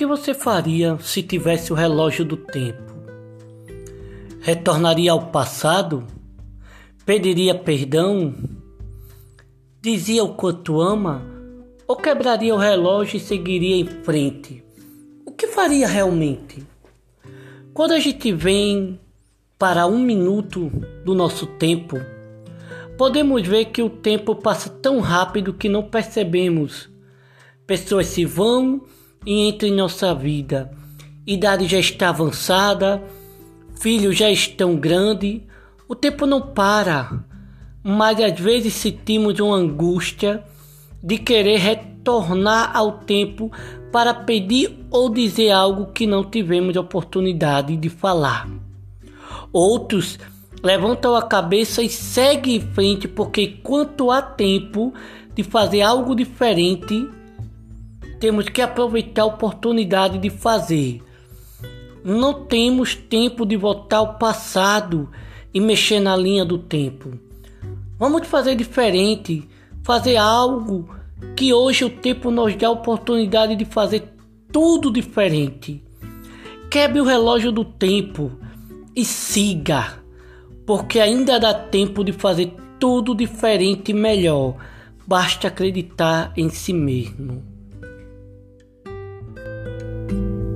que você faria se tivesse o relógio do tempo? Retornaria ao passado? Pediria perdão? Dizia o quanto ama? Ou quebraria o relógio e seguiria em frente? O que faria realmente? Quando a gente vem para um minuto do nosso tempo, podemos ver que o tempo passa tão rápido que não percebemos. Pessoas se vão e entram em nossa vida. Idade já está avançada, filhos já estão grandes, o tempo não para, mas às vezes sentimos uma angústia de querer retornar ao tempo para pedir ou dizer algo que não tivemos oportunidade de falar. Outros levantam a cabeça e seguem em frente porque enquanto há tempo de fazer algo diferente, temos que aproveitar a oportunidade de fazer. Não temos tempo de voltar ao passado e mexer na linha do tempo. Vamos fazer diferente, fazer algo que hoje o tempo nos dá a oportunidade de fazer tudo diferente. Quebre o relógio do tempo e siga, porque ainda dá tempo de fazer tudo diferente e melhor. Basta acreditar em si mesmo. Bye.